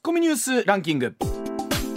ッコミニュースランキング。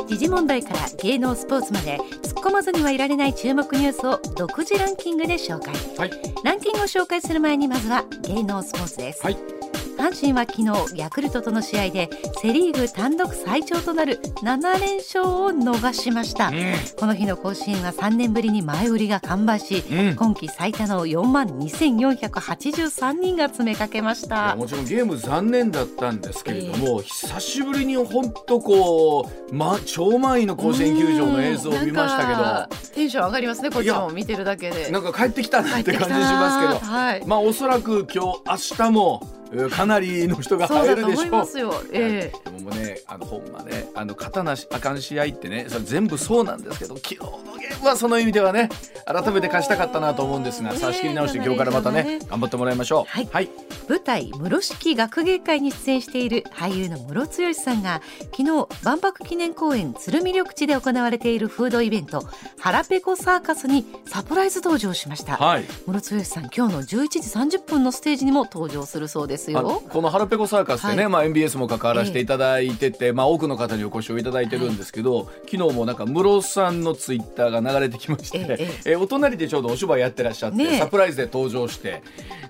時事問題から芸能スポーツまで突っ込まずにはいられない注目ニュースを独自ランキングで紹介、はい。ランキングを紹介する前にまずは芸能スポーツです、はい阪神は昨日ヤクルトとの試合でセ・リーグ単独最長となる7連勝を逃しました、この日の甲子園は3年ぶりに前売りが完売し、うん。今季最多の4万2483人が詰めかけました。もちろんゲーム残念だったんですけれども、久しぶりに本当こう、ま、超満員の甲子園球場の映像を見ましたけど。テンション上がりますねこっちも見てるだけで。なんか帰ってきたなって感じしますけど、はい。まあおそらく今日明日もえーかなりの人が入るでしょう。思いますよ。ええ。でもね、あのほんまね、あの勝あかん試合ってね、それ全部そうなんですけど、昨日のゲームはその意味ではね、改めて勝ちたかったなと思うんですが、ねさあ仕切り直して今日からまたねね、頑張ってもらいましょう。はい。はい、舞台室式学芸会に出演している俳優のムロツヨシさんが昨日万博記念公園鶴見緑地で行われているフードイベント腹ペコサーカスにサプライズ登場しました。はい。ムロツヨシさん今日の11時30分のステージにも登場するそうですあのよ。このハラペコサーカスでね、はい。まあ MBS も関わらせていただいてて、まあ多くの方にお越しをいただいてるんですけど、昨日もなんか室さんのツイッターが流れてきまして、ええええ。お隣でちょうどお芝居やってらっしゃって、ねえ。サプライズで登場して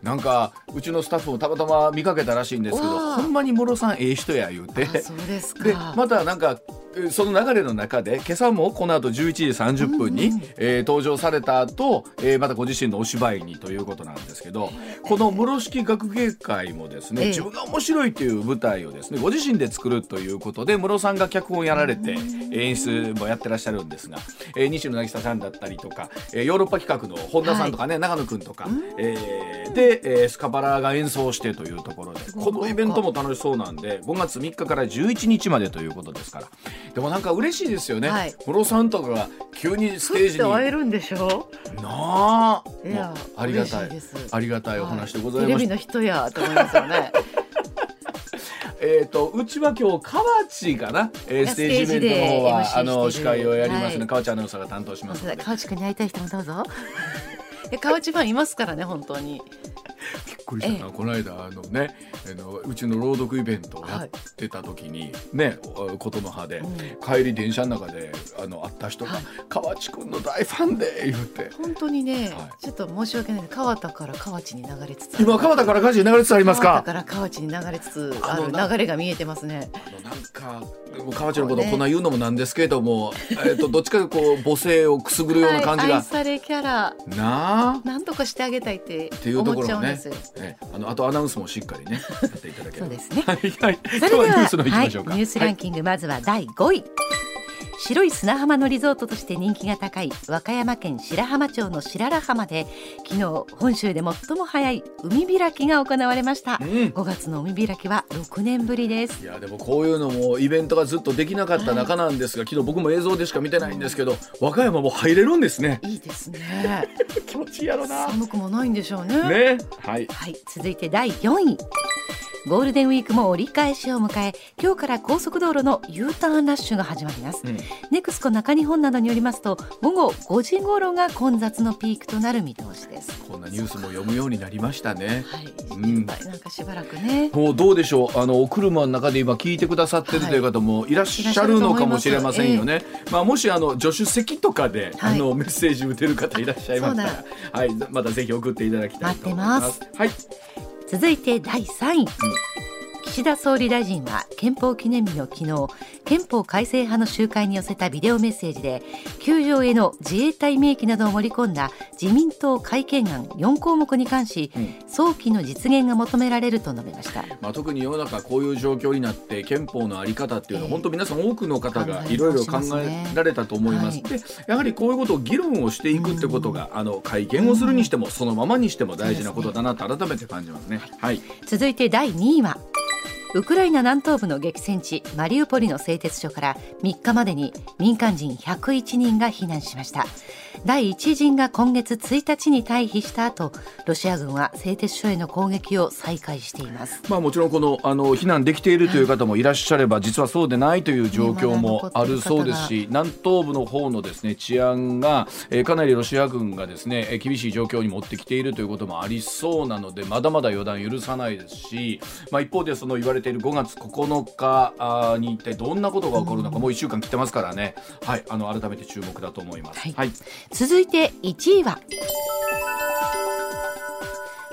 なんかうちのスタッフもたまたま見かけたらしいんですけどほんまに室さんええ人や言うて。あそうですか。でまたなんかえその流れの中で今朝もこの後11時30分に、えー登場された後、えーまたご自身のお芝居にということなんですけどこの室式学芸会もですね、ええ。自分が面白いという舞台をですねご自身で作るということで室さんが脚本をやられて演出もやってらっしゃるんですが、えー西野渚さんだったりとか、えーヨーロッパ企画の本田さんとかね、長野くんとか、えーで、えースカパラが演奏してというところでこのイベントも楽しそうなんで5月3日から11日までということですから。でもなんか嬉しいですよね、はい。室さんとかが急にステージに会えるんでしょ？なあ。ありがたい。ありがたいお話でございテレビました、の人やと思いますよね。えっ、とうちは今日河内かな、えー、ステージイベントの方はあの司会をやりますね、はい。河内アナウンサーが担当しますので。川内くんに会いたい人もどうぞ。いや川内ファンいますからね本当に くりしたな、この間あのねあのうちの朗読イベントをやってた時に、ねお琴の葉で、帰り電車の中であの会った人がはい「河内くんの大ファンで」言って。本当にね、はちょっと申し訳ないけど川田から河内に流れつつ今川田から火事流れつつありますか？から河内に流れつつある流れが見えてますね。あのなんか河内のことをこんな言うのもなんですけれども、えっとどっちかというとこう母性をくすぐるような感じが、はい。愛されキャラ。なあ？なんとかしてあげたいってっていうと思っちゃうんですよ。ねあのあとアナウンスもしっかりね やっていただければそうですねはいはい。それでは今日はニュースの方行きはい、ましょうか。ニュースランキング、まずは第5位白い砂浜のリゾートとして人気が高い和歌山県白浜町の白良浜で昨日本州で最も早い海開きが行われました、うん。5月の海開きは6年ぶりです。いやでもこういうのもイベントがずっとできなかった中なんですが、昨日僕も映像でしか見てないんですけど和歌山も入れるんですね。いいですね。気持ちいいやろな。寒くもないんでしょうね。ね。はい。はい、続いて第4位ゴールデンウィークも折り返しを迎え今日から高速道路の U ターンラッシュが始まります、うん。ネクスコ中日本などによりますと午後5時頃が混雑のピークとなる見通しです。こんなニュースも読むようになりましたね。はい、うん。なんかしばらくね。もうどうでしょう。あのお車の中で今聞いてくださってるという方もい。らっしゃるのかもしれませんよね。まあもしあの助手席とかで、はい。あのメッセージ打てる方いらっしゃいましたらはい。またぜひ送っていただきたいと思います。はい。続いて第3位、岸田総理大臣は憲法記念日の昨日憲法改正派の集会に寄せたビデオメッセージで球場への自衛隊明記などを盛り込んだ自民党改憲案4項目に関し、うん早期の実現が求められると述べました。まあ特に世の中こういう状況になって憲法のあり方っていうのは、ええ。本当皆さん多くの方がいろいろ考えられたと思います。はい。でやはりこういうことを議論をしていくってことが、あの会見をするにしても、そのままにしても大事なことだなと改めて感じますね。はい。続いて第2位はウクライナ南東部の激戦地マリウポリの製鉄所から3日までに民間人101人が避難しました。第1陣が今月1日に退避した後ロシア軍は製鉄所への攻撃を再開しています。まあ、もちろんこのあの避難できているという方もいらっしゃれば、実はそうでないという状況もあるそうですし、南東部の方のですね治安が、えーかなりロシア軍がですねえー厳しい状況に持ってきているということもありそうなのでまだまだ予断許さないですし、まあ、一方でその言われてている5月9日に一体どんなことが起こるのか、もう1週間切ってますからね、はい、あの改めて注目だと思います。はい。はい。続いて1位は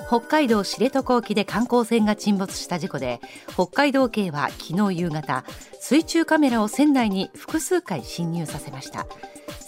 北海道知床沖で観光船が沈没した事故で北海道警は昨日夕方水中カメラを船内に複数回侵入させました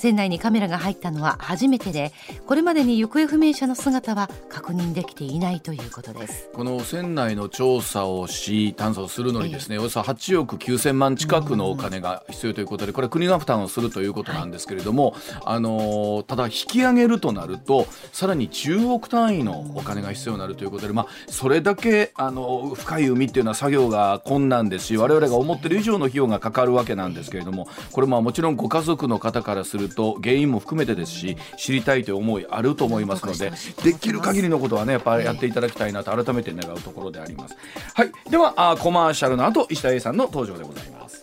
船内にカメラが入ったのは初めてでこれまでに行方不明者の姿は確認できていないということです。この船内の調査をし探査をするのにですね、およそ8億9000万近くのお金が必要ということでこれは国が負担をするということなんですけれども、あのーただ引き上げるとなるとさらに10億単位のお金が必要になるということで、まあ、それだけ、あの深い海っていうのは作業が困難ですし我々が思ってる以上の費用がかかるわけなんですけれどもこれまあもちろんご家族の方からすると原因も含めてですし知りたいという思いあると思いますのでできる限りのことはねやっぱりやっていただきたいなと改めて願うところであります。はい、ではあコマーシャルの後石田 A さんの登場でございます。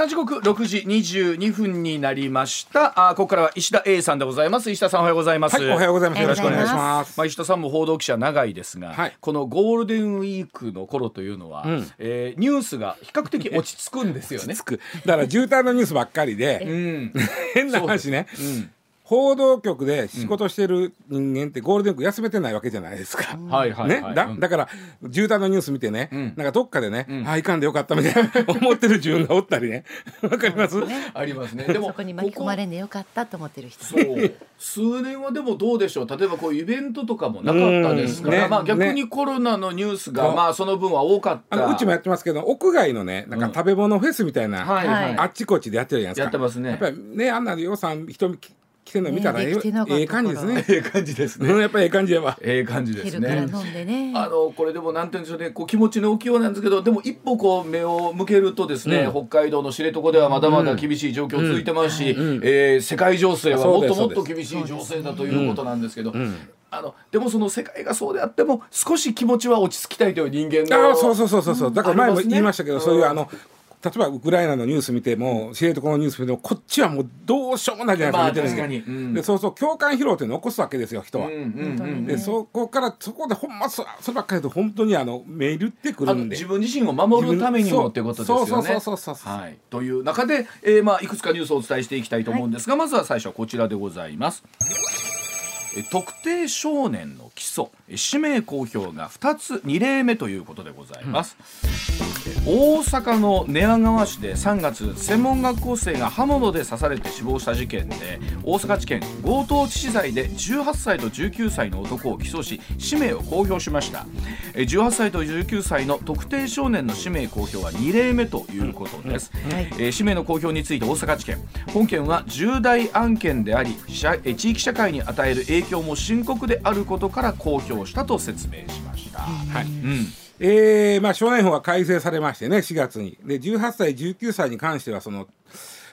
さあ時刻6時22分になりました。あここからは石田 A さんでございます。石田さんおはようございます、はい、おはようございます。よろしくお願いします。まあ、石田さんも報道記者長いですが、はい。このゴールデンウィークの頃というのは、ん。えーニュースが比較的落ち着くんですよね。だから渋滞のニュースばっかりうで、ん、変な話ね、うん報道局で仕事してる人間ってゴールデンウィーク休めてないわけじゃないですか。はいはいはい、ね、だうん。だから渋滞のニュース見てね、ん。なんかどっかでね、あいかんでよかったみたいな 思ってる自分がおったりね。わかります、ありますね。でもそこに巻き込まれんでよかったと思ってる人。そう。数年はでもどうでしょう。例えばこういうイベントとかもなかったですから、うん。ね。まあ、逆にね。コロナのニュースが、まあその分は多かった。うちもやってますけど屋外のねなんか食べ物フェスみたいな、はいはい、あっちこっちでやってるじゃないですか。やってますね。やっぱりねあんな予算人来てるの見たらえねできてなかったえええ感じですね。ええ感じですね。うんやっぱりええ感じやわ。ええ感じですね。あのこれでもなんて言うんでしょうね。こう気持ちの浮世なんですけどでも一歩こう目を向けるとですね、うん。北海道の知床ではまだまだ厳しい状況続いてますし、うんえー世界情勢はもっともっと厳しい情勢だということなんですけど、ん。あのでもその世界がそうであっても少し気持ちは落ち着きたいという人間のああそうそうそうそうそう。だから前も言いましたけど、うんそういうあの例えばウクライナのニュース見ても知床のニュース見てもこっちはもうどうしようもないじゃないですか、まあ見てるんでそうそう共感疲労っていうのを起こすわけですよ人は。でそこからそこでほんまそそればっかりだと本当にあのメールってくるんで自分自身を守るためにもってことですよね。そうそうそうそうそうはい、という中で、えーまあ、いくつかニュースをお伝えしていきたいと思うんですが、まずは最初はこちらでございます。え特定少年の起訴。え氏名公表が2つ2例目ということでございます、え大阪の寝屋川市で3月専門学校生が刃物で刺されて死亡した事件で大阪地検強盗致死罪で18歳と19歳の男を起訴し氏名を公表しました。え18歳と19歳の特定少年の氏名公表は2例目ということです、はい。えー氏名の公表について大阪地検。本件は重大案件であり地域社会に与える影響も深刻であることから公表したと説明しました、はい。うん。えーまあ、少年法が改正されましてね4月に。で18歳19歳に関してはその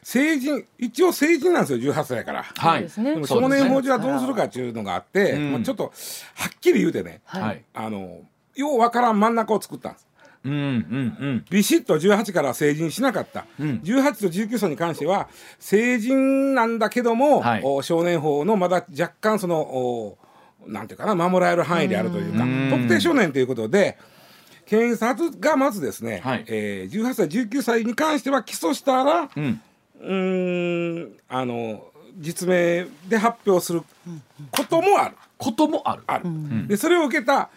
成人一応成人なんですよ18歳から。はい。ですね。でも少年法上はどうするかっていうのがあって、うん。まあ、ちょっとはっきり言うてね、はいはい。あのようわからん真ん中を作ったんです。うんうんうん。ビシッと18から成人しなかった、うん。18と19歳に関しては成人なんだけども、はい。お少年法のまだ若干そのおなんていうかな守られる範囲であるというかうん。特定少年ということで検察がまずですね、はい。えー18歳19歳に関しては起訴したらうん。んあの実名で発表することもある。こともある。ある、ん。でそれを受けた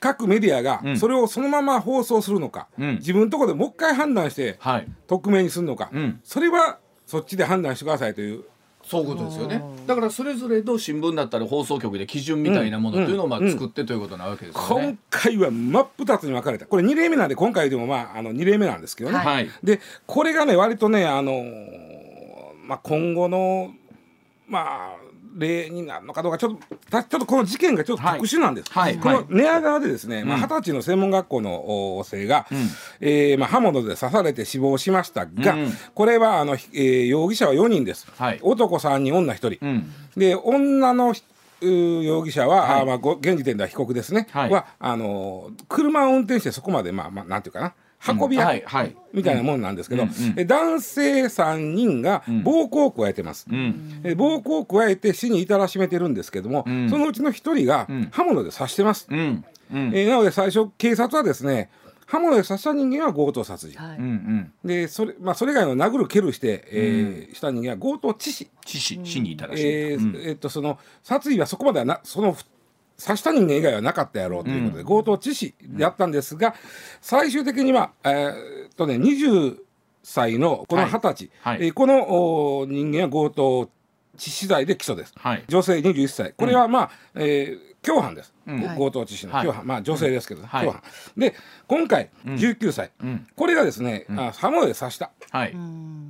各メディアがうん。それをそのまま放送するのか、うん。自分のところでもう一回判断してはい。匿名にするのか、うん。それはそっちで判断してくださいという。そういうことですよね。だからそれぞれの新聞だったり放送局で基準みたいなものというのをまあうん。作ってということなわけですよ今ね、回は真っ二つに分かれた。これ2例目なんで今回でもまああの2例目なんですけどね、はい。でこれがね割とねあのーまあ、今後のまあ例になるのかどうかちょっとたちょっとこの事件がちょっと特殊なんです。はいはいこの寝屋川でですね、二十歳の専門学校のお生が、うんえーまあ、刃物で刺されて死亡しましたが、うんこれはあの、えー容疑者は4人です。はい男3人女1人。うんで女の容疑者は、はいあーまあ、ご現時点では被告ですね、はいはあのー車を運転してそこまで、まあまあ、なんていうかな運び屋、はいはい。みたいなもんなんですけど、うんうん。え男性3人がん。暴行を加えてます。う暴行を加えて死に至らしめてるんですけども、うん。そのうちの1人がうん。刃物で刺してます。うん。うん。えーなので最初警察はですね刃物で刺した人間は強盗殺人、はい。でそれ,、まあ、それ以外の殴る蹴るして、えーした人間は強盗致死、致死死に至らしい、えーうん。えっとその殺意はそこまではなその刺した人間以外はなかったやろうということで、強盗致死やったんですが、最終的には、えーっとね20歳のこの二十歳、はい。はいえーこのお人間は強盗致死罪で起訴です。はい。女性21歳。これはまあ、えー共犯です、うん。ご強盗致死のはい。共犯、まあ女性ですけど、ね。はい。共犯。で今回19歳、うん。これがですね、あ刃物で刺した。はい、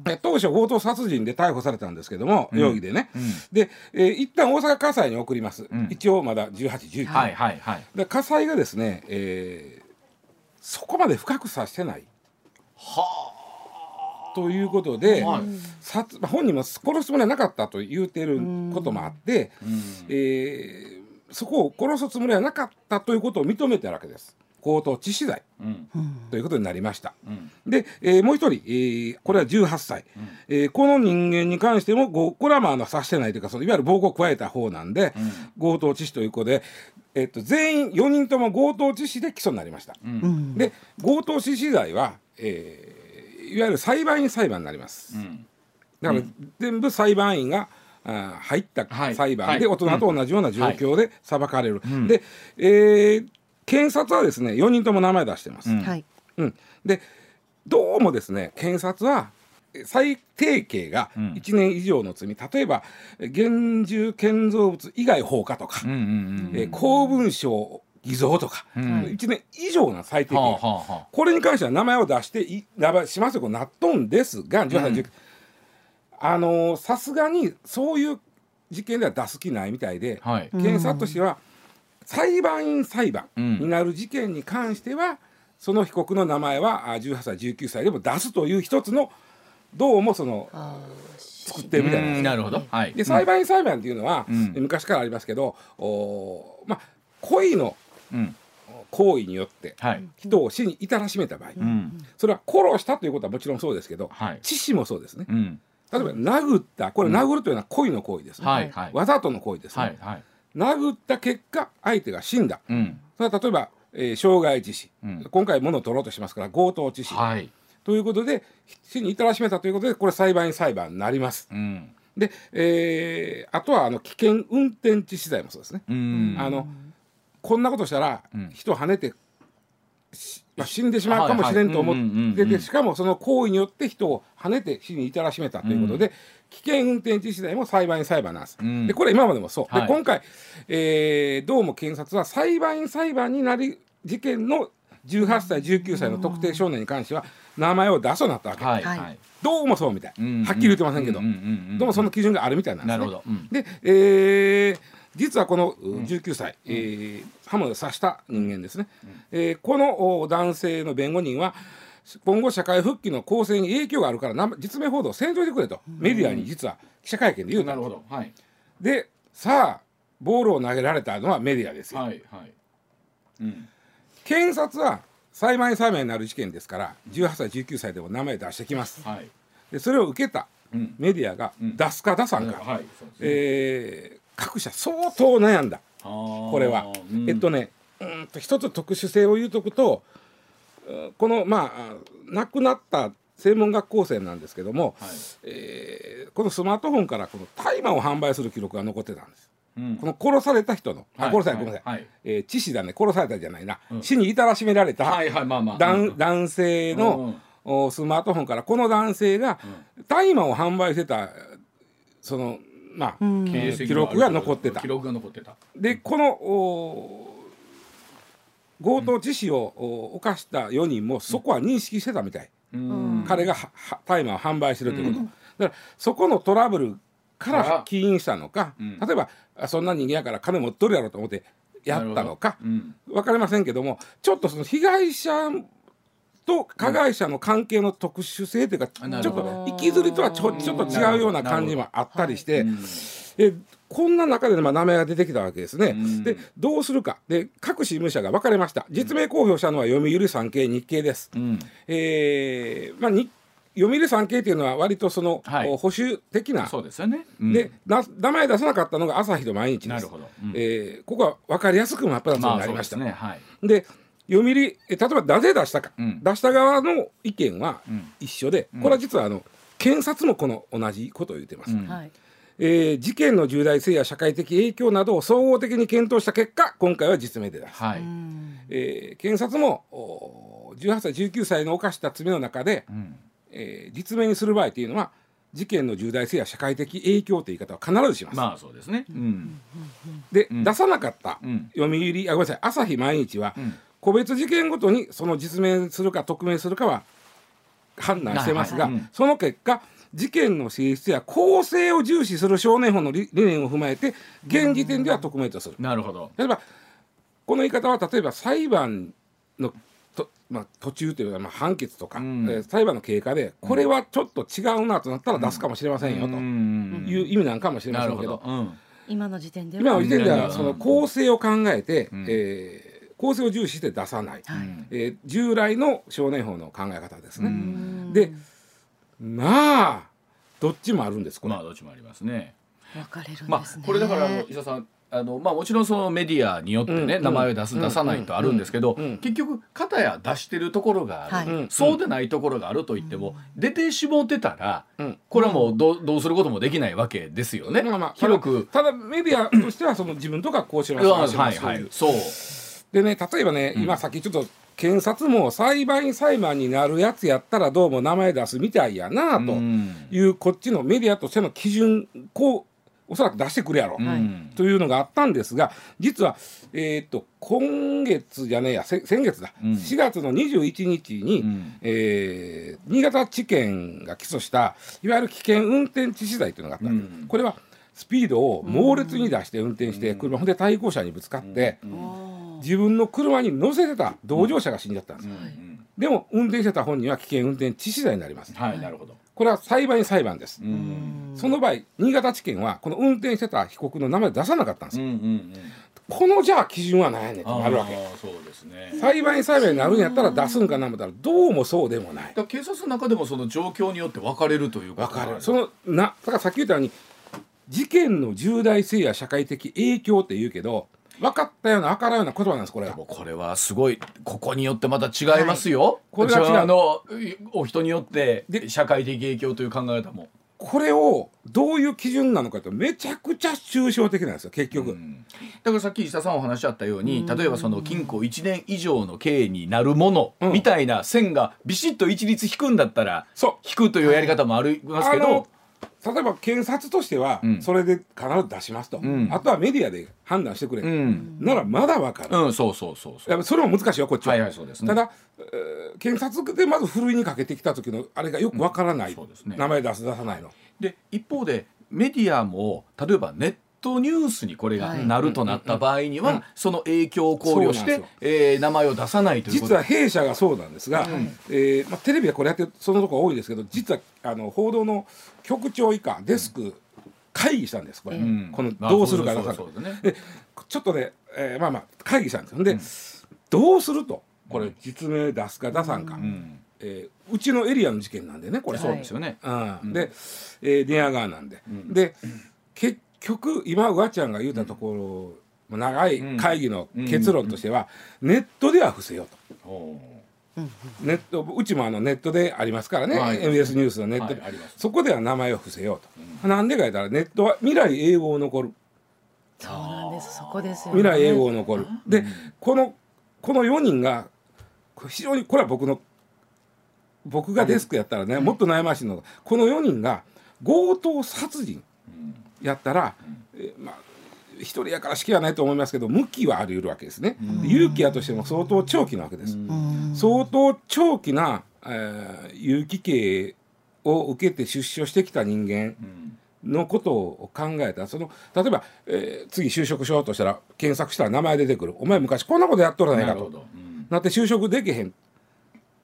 え当初強盗殺人で逮捕されたんですけども、容疑でね、うん。で、えー一旦大阪家裁に送ります、ん。一応まだ1819、はいはいはい。で家裁がですね、えーそこまで深く刺してない。ということで、はい。殺まあ本人も殺すつもりはなかったと言うてることもあって、えーそこを殺すつもりはなかったということを認めたわけです。強盗致死罪。うん。ということになりました。うん。で、えーもう一人、えーこれは18歳、えーこの人間に関してもごこれはまああの刺してないというかそのいわゆる暴行を加えた方なんで、強盗致死ということで、えっと全員4人とも強盗致死で起訴になりました。うん。で強盗致死罪は、えーいわゆる裁判員裁判になります。うん。だから全部裁判員があー入ったはい。裁判。ではい。大人と同じような状況で裁かれる。ん。で、えー検察はですね4人とも名前出してます。うん。でどうもですね検察は最低刑がうん。1年以上の罪、例えば現住建造物以外放火とか、公文書偽造とか、うん。1年以上の最低刑、はあはあはこれに関しては名前を出してい名前しますよ。なっとんですが18、うん19あのーさすがにそういう事件では出す気ないみたいで、あはい。検察としては裁判員裁判うんになる事件に関しては、その被告の名前はあ18歳19歳でも出すという一つのどうもそのあ作ってるみたいな。なるほど。はい。で裁判員裁判っていうのは、うん。昔からありますけどおまあ故意のうん。行為によってはい。人を死に至らしめた場合、うん。それは殺したということはもちろんそうですけど、はい。致死もそうですね。うん例えば殴った。これ殴るというのは故意の行為ですね、はいはい。わざとの行為ですね、はいはい。殴った結果相手が死んだ。うん。それは例えば、えー傷害致死、うん。今回物を取ろうとしますから強盗致死、はい。ということで死に至らしめたということでこれ裁判員裁判になります。うん。で、えーあとはあの危険運転致死罪もそうですね。うん。あのこんなことしたらうん。人を跳ねて、しまあ、死んでしまうかもしれんと思ってしかもその行為によって人を跳ねて死に至らしめたということで、危険運転致死罪も裁判員裁判なんです。うん。でこれ今までもそう。はい。で今回、えーどうも検察は裁判員裁判になり事件の18歳19歳の特定少年に関しては名前を出そうなったわけ、はい。はい。はい。どうもそうみたい、うんはっきり言ってませんけど、うんうんうんうんどうもその基準があるみたいなんですね。なるほど。うん。で、えー実はこのう19歳、えー刃物で刺した人間ですね、えーこのお男性の弁護人は今後社会復帰の構成に影響があるからな実名報道せんといてくれと、メディアに実は記者会見で言うたなるほど。はい。でさあボールを投げられたのはメディアですよ、はいはい。うん。検察は裁判員裁判になる事件ですから18歳19歳でも名前出してきます。はい。でそれを受けたうん。メディアがうん。出すか出さんか、はいそうですね。えー各社相当悩んだ。ここれは、えっとねうーんと一つ特殊性を言うとくとうんこのまあ亡くなった専門学校生なんですけども、はい。えーこのスマートフォンからこの大麻を販売する記録が残ってたんです。うん。この殺された人の、あはい殺されたごめんなさい、はい。えー致死だね。殺されたじゃないな、うん。死に至らしめられた、はいはいまあまあ。男男性の、おスマートフォンからこの男性が大麻を販売してたそのまあ、う記録が残ってた。記録が残ってた。でこのお強盗致死をお犯した4人もそこは認識してたみたい、うん。彼がはは大麻を販売してるということ、だからそこのトラブルかからら起因したのか、うん。例えばあそんな人間やから金持っとるやろと思ってやったのか。うん。分かりませんけどもちょっとその被害者と加害者の関係の特殊性というか、ちょっと行きずりとはちょちょっと違うような感じもあったりして、うんえこんな中で、まあ、名前が出てきたわけですね。うん。でどうするか。で各新聞社が分かれました。実名公表したのは読売産経日経です。うん。えーまあ、に読売産経っていうのは割とその、はい。保守的な。そうですよね。うん。でな名前出さなかったのが朝日と毎日です。なるほど。うん。えーここは分かりやすく真っ二つになりました、そうですね。はい。で読売え例えばなぜ出したか、うん。出した側の意見はうん。一緒で、これは実はあの検察もこの同じことを言ってます、うん。はい。えー事件の重大性や社会的影響などを総合的に検討した結果今回は実名で出す、はい。うん。えー検察もおー18歳19歳の犯した罪の中で、うん。えー実名にする場合というのは事件の重大性や社会的影響という言い方は必ずします、まあそうですね。うん。で、うん。出さなかったうん。読売あごめんなさい。朝日毎日は、うん個別事件ごとにその実名するか匿名するかは判断してますが、はい。はいうん。その結果事件の性質や公正を重視する少年法の理理念を踏まえて現時点では匿名とする。なるほど。例えばこの言い方は例えば裁判のと、まあ、途中というか、まあ、判決とか、うん。えー裁判の経過でこれはちょっと違うなとなったら出すかもしれませんよと。うん。いう意味なんかもしれませんけど。ど。うん。今の時点では。今の時点でうんはその公正を考えて、うん。えー公正を重視して出さない、はい。えー従来の少年法の考え方ですね。うん。でまあどっちもあるんですこれ、まあどっちもありますね。分かれるんですね、まあこれだからあの伊沢さんあのまあもちろんそのメディアによってね、うん。名前を出す、うん。出さないとあるんですけど、うん。うん。結局片や出してるところがある、はい。うん。そうでないところがあると言っても、出てしもってたら、うん。これはもうどうどうすることもできないわけですよね。まあまあ広く。ただメディアとしてはその自分とかこうしますああしますはいはい。という。そう。でね例えばね、うん。今さっきちょっと検察も裁判員裁判になるやつやったらどうも名前出すみたいやなとうん。いうこっちのメディアとしての基準こうおそらく出してくるやろ、というのがあったんですが実は、えーっと今月じゃねえやせ先月だ、うん。4月の21日に、うん。えー新潟地検が起訴したいわゆる危険運転致死罪というのがあった。うん。これはスピードを猛烈に出して運転して車、で対向車にぶつかって、おー自分の車に乗せてた同乗者が死んじゃったんです、うん。うんでも運転してた本人は危険運転致死罪になります、はいなるほど。これは裁判員裁判です、うん。その場合新潟地検はこの運転してた被告の名前を出さなかったんです。よ、うんうんうん。このじゃあ基準は何やねんってなるわけ。あーそうですね。裁判員裁判になるんやったら出すんかな思ったらどうもそうでもない。警察の中でもその状況によって分かれるということ分かる。そのなだからさっき言ったように事件の重大性や社会的影響って言うけど分かったような分からんような言葉なんですこれがもうこれはすごいここによってまた違いますよ、これは違う。あのお人によってで社会的影響という考え方も、これをどういう基準なのかとめちゃくちゃ抽象的なんですよ結局、うん。だからさっき石田さんお話しあったように例えばその禁錮1年以上の刑になるものうん。みたいな線がビシッと一律引くんだったらそう。引くというやり方もありますけど例えば検察としてはうん。それで必ず出しますと、ん。あとはメディアで判断してくれ、うん、ならまだ分かる、うん、そうそうそうそう。やっぱそれも難しいよこっちは、はいはいそうですね。ただ、えー検察でまずふるいにかけてきた時のあれがよく分からない、そうですね。名前出す出さないの。で一方でメディアも例えばネットニュースにこれがなるとなった場合には、うんその影響を考慮してえー名前を出さないということ。実は弊社がそうなんですが、えーまあ、テレビはこれやってるそのところ多いですけど実はあの報道の局長以下デスク会議したんですこれ、うん。このまあどうするかないかそうそうそうね。でちょっとね、えーまあまあ会議したんですよ。で、どうするとこれ実名出すか出さんか、うん。えーうちのエリアの事件なんでねこれ、そうですよね、うん。で、えー、寝屋川なんで、ん。で結局今うわちゃんが言うたところ、長い会議の結論としては、ネットでは伏せようと。おネットうちもあのネットでありますからね、はい。MBS ニュースのネットで、はいあります。そこでは名前を伏せようと、なんでか言ったらネットは未来永劫残る。そうなんですそこですよね。未来永劫残る、でこのこの4人が非常にこれは僕の僕がデスクやったらね、もっと悩ましいのがこの4人が強盗殺人やったら、えーまあ一人やから死刑はないと思いますけど無期はあり得るわけですね、で有期やとしても相当長期なわけです、うん。相当長期な、えー有期刑を受けて出所してきた人間うん。のことを考えた。らその例えば、えー次就職しようとしたら検索したら名前出てくる。お前昔こんなことやっとるやないかと。なって就職できへん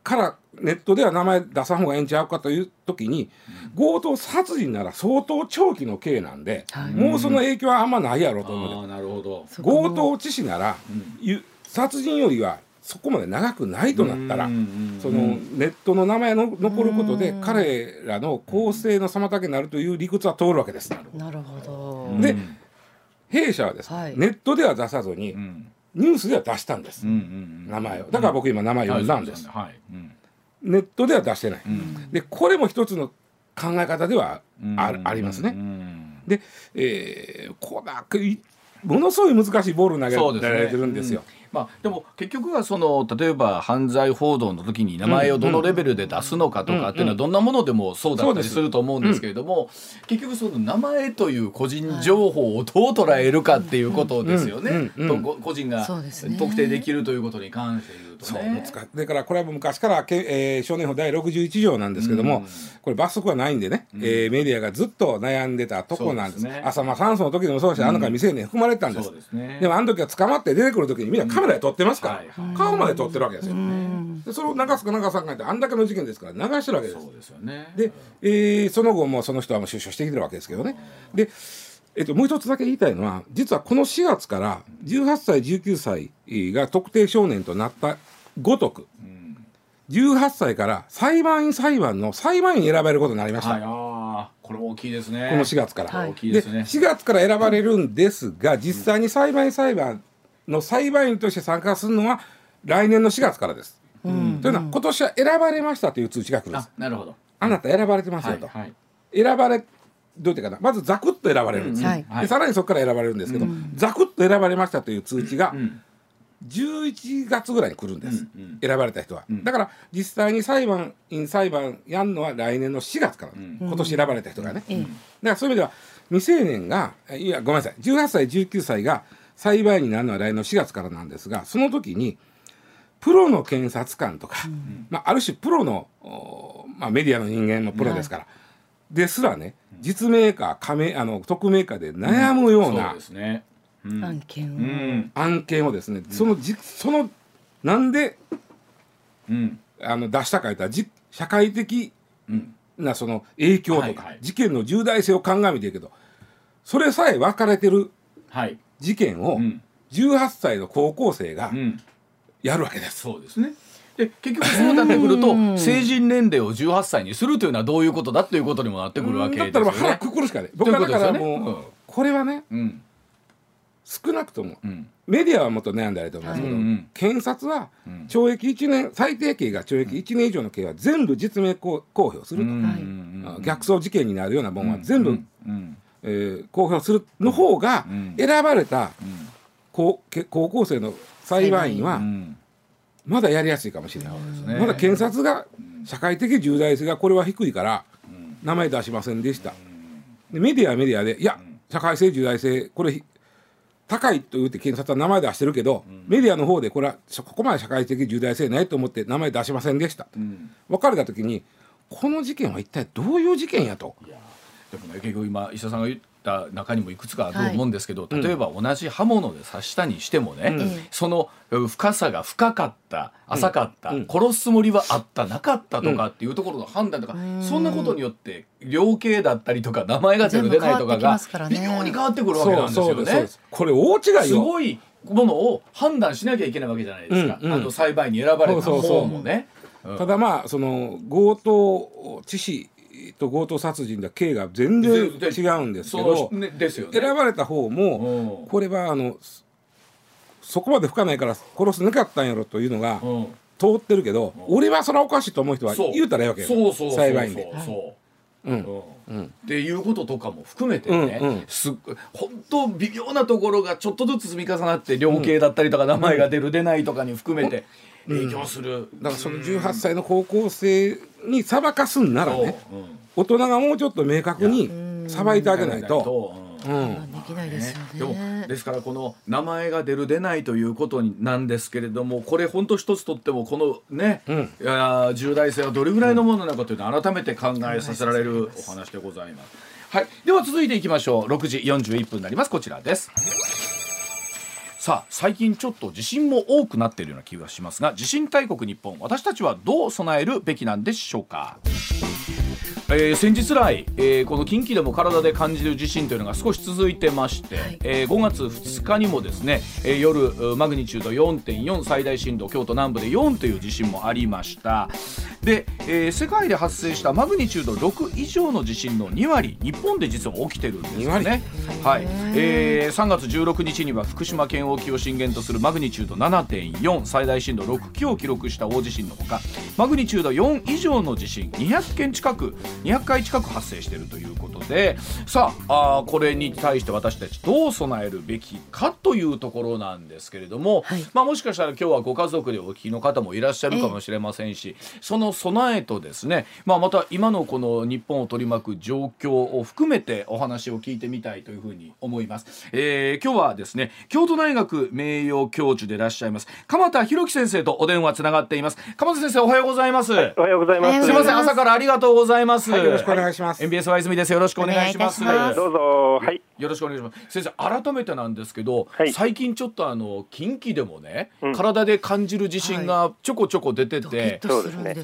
からネットでは名前出さん方がええんちゃうかという時に強盗殺人なら相当長期の刑なんで、はい。もうその影響はあんまないやろうと思う。なるほど。強盗致死なら、ゆ殺人よりはそこまで長くないとなったら、うんうんそのネットの名前の残ることで彼らの公正の妨げになるという理屈は通るわけです。なるほど。うん。で弊社はですね、はい。ネットでは出さずにうんニュースでは出したんです、うんうん名前を。だから僕今名前読んだんです、はいうん。ネットでは出してない、うん。でこれも一つの考え方ではあ,、うん。ありますね、うん。で、えー、こうものすごい難しいボール投げられてるんですよ。まあ、でも結局はその例えば犯罪報道の時に名前をどのレベルで出すのかとかっていうのはどんなものでもそうだったりすると思うんですけれども結局その名前という個人情報をどう捉えるかっていうことですよね。個人が特定できるということに関してとそうね。難だからこれはもう昔からけ、えー少年法第61条なんですけども、うん。これ罰則はないんでね、えーメディアがずっと悩んでたとこなんですですね。浅間山荘の時でもそうだし、あの中未成年含まれてたんです。そうですね。でもあの時は捕まって出てくる時にみんなカメラで撮ってますから、はいはい。顔まで撮ってるわけですよ、うん。でそれを流すか流さかってあんだけの事件ですから流してるわけです。そうですよね。で、えーその後もその人はもう出所してきてるわけですけどね。で、えっと、もう一つだけ言いたいのは実はこの4月から18歳19歳が特定少年となったごとくうん18歳から裁判員裁判の裁判員に選ばれることになりました、はい、ああこれも大きいですね。この4月から。はい大きいですね。4月から選ばれるんですが実際に裁判員裁判の裁判員として参加するのは来年の4月からです。うんというのは今年は選ばれましたという通知が来るんですあ。なるほど。あなた選ばれてますよと。はいはい。選ばれどういうかな。まずザクッと選ばれるんです、うん。はい。でさらにそこから選ばれるんですけど、ザクッと選ばれましたという通知がうん。11月ぐらいに来るんです、うん。うん。選ばれた人は、ん。だから実際に裁判員裁判やるのは来年の4月から、ん。今年選ばれた人がね、ええだからそういう意味では未成年がいやごめんなさい。18歳19歳が裁判員になるのは来年の4月からなんですがその時にプロの検察官とか、まあ、ある種プロの、おまあ、メディアの人間もプロですから、ですらね実名か加名あの匿名かで悩むような案件を、うん。案件をですね、そのじそのなんでうん。あの出したか言ったらじ社会的うん。なその影響とか、はいはい。事件の重大性を鑑みてるけどそれさえ分かれてるはい。事件をうん。18歳の高校生がうん。やるわけです。そうですね。で結局そうなってくるとうん。成人年齢を18歳にするというのはどういうことだということにもなってくるわけですよだったら腹ね。くくるしかない。僕はだからもう、ねうん。これはねうん。少なくともうん。メディアはもっと悩んだりと思いますけど、検察はうん。懲役1年最低刑が懲役1年以上の刑は全部実名公公表すると、うんは逆走事件になるようなもんは全部、えー公表するの方がうん。選ばれたうん。高け高校生の裁判員はうんまだやりやすいかもしれない、ね。まだ検察が社会的重大性がこれは低いからうん名前出しませんでした、でメディアはメディアでいや社会性重大性これひ高いと言って検察は名前出してるけど、メディアの方でこれはそここまで社会的重大性ないと思って名前出しませんでした、うん。分かれた時にこの事件は一体どういう事件やと。いやでもね結局今石田さんが言った中にもいくつかあると思うんですけど、例えば同じ刃物で刺したにしてもね、うん。そのうん深さが深かった浅かった、うん。殺すつもりはあったなかったとかっていうところの判断とか、うん。そんなことによって量刑だったりとか名前が出る出ないとかが微妙に変わってくるわけなんですよね。これ大違いよ。すごいものを判断しなきゃいけないわけじゃないですか、うんうん。あの裁判員に選ばれたそうそうそう。方もね。うん。ただまあその強盗致死と強盗殺人では刑が全然違うんですけど。選ばれた方もうん。これはあのそそこまで深ないから殺すなかったんやろというのがうん。通ってるけど俺はそれはおかしいと思う人は言うたらいいわけよそうそうそうそう。裁判員で。っていうこととかも含めてね、うんうん。すっごい本当微妙なところがちょっとずつ積み重なって量刑だったりとか名前が出る出ないとかに含めて影響する。だからその18歳の高校生に裁かすんならねそう。うん。大人がもうちょっと明確に裁いてあげないと。うん。うん。できないですよでもね。ですからこの名前が出る出ないということになんですけれどもこれ本当一つとってもこのね、うん。いやー重大性はどれぐらいのものなのかというのを改めて考えさせられるお話でございます。はい、では続いていきましょう。6時41分になります。こちらです。さあ最近ちょっと地震も多くなっているような気がしますが地震大国日本私たちはどう備えるべきなんでしょうか？えー先日来、えーこの近畿でも体で感じる地震というのが少し続いてまして、はい。えー5月2日にもですね、えー夜うマグニチュード4.4最大震度京都南部で4という地震もありました。で、えー世界で発生したマグニチュード6以上の地震の2割日本で実は起きてるんですよね。はい、えー3月16日には福島県沖を震源とするマグニチュード7.4最大震度6強を記録した大地震のほかマグニチュード4以上の地震200件近く200回近く発生しているということでさああーこれに対して私たちどう備えるべきかというところなんですけれども、はいまあ、もしかしたら今日はご家族でお聞きの方もいらっしゃるかもしれませんし、その備えとですね、まあ、また今のこの日本を取り巻く状況を含めてお話を聞いてみたいというふうに思います。えー今日はですね京都大学名誉教授でいらっしゃいます。鎌田博樹先生とお電話つながっています。鎌田先生おはようございます、おはようございます。すいません朝からありがとうございます、はいよろしくお願いします。MBS は泉です。よろしくお願いします。お願いいたしますどうぞ。はい。よろしくお願いします。先生改めてなんですけど、はい。最近ちょっとあの近畿でもね、うん。体で感じる地震がちょこちょこ出てて。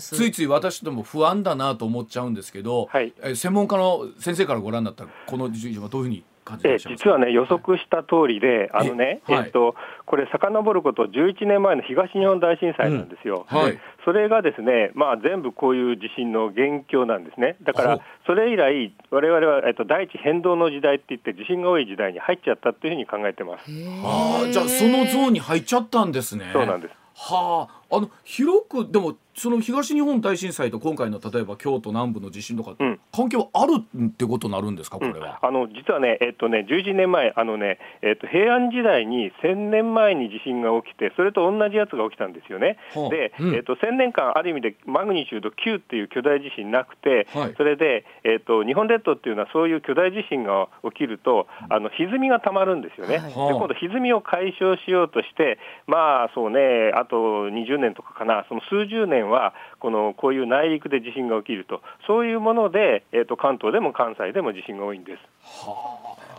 ついつい私ども不安だなと思っちゃうんですけど、はい。えー専門家の先生からご覧になったらこの地震はどういうふうにえ実はね予測した通りで、あのね、えはい。えっとこれ遡ること11年前の東日本大震災なんですよ。うんはい。でそれがですね、まあ全部こういう地震の元凶なんですね。だからそれ以来我々はえっと大地変動の時代って言って地震が多い時代に入っちゃったというふうに考えてます。ああじゃあそのゾーンに入っちゃったんですね。そうなんです。はあ。あの広くでもその東日本大震災と今回の例えば京都南部の地震とかうん。関係はあるってことになるんですか？これは、あの実はね、えっとね、11年前、あのね、えっと、平安時代に1000年前に地震が起きて、それと同じやつが起きたんですよね。はあ。で、うん。えっと、1000年間、ある意味でマグニチュード9っていう巨大地震なくて、はい。それで、えっと、日本列島っていうのは、そういう巨大地震が起きると、あの歪みがたまるんですよね。はい。で今度、歪みを解消しようとして、まあそうね、あと20年とかかな、その数十年は、このこういう内陸で地震が起きると、そういうもので、えっと、関東でも関西でも地震が多いんです。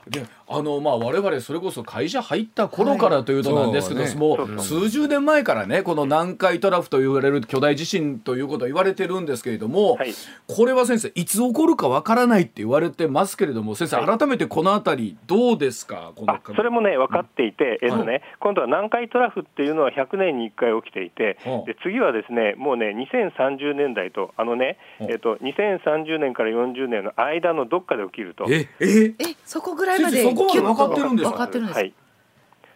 であのまあ我々それこそ会社入った頃からというとなんですけど、はいもそうう数十年前からねこの南海トラフと言われる巨大地震ということは言われてるんですけれども、はい。これは先生いつ起こるかわからないって言われてますけれども先生、はい改めてこの辺りどうですか？このあそれもね、分かっていて、えっとね、今度は南海トラフっていうのは100年に1回起きていてはあ、で次はですね、もうね、2030年代と、あのね、はあえっと、2030年から40年の間のどっかで起きると。ええ？え、そこぐらいまでこまで分かってるんですか？分かってるんです。はい、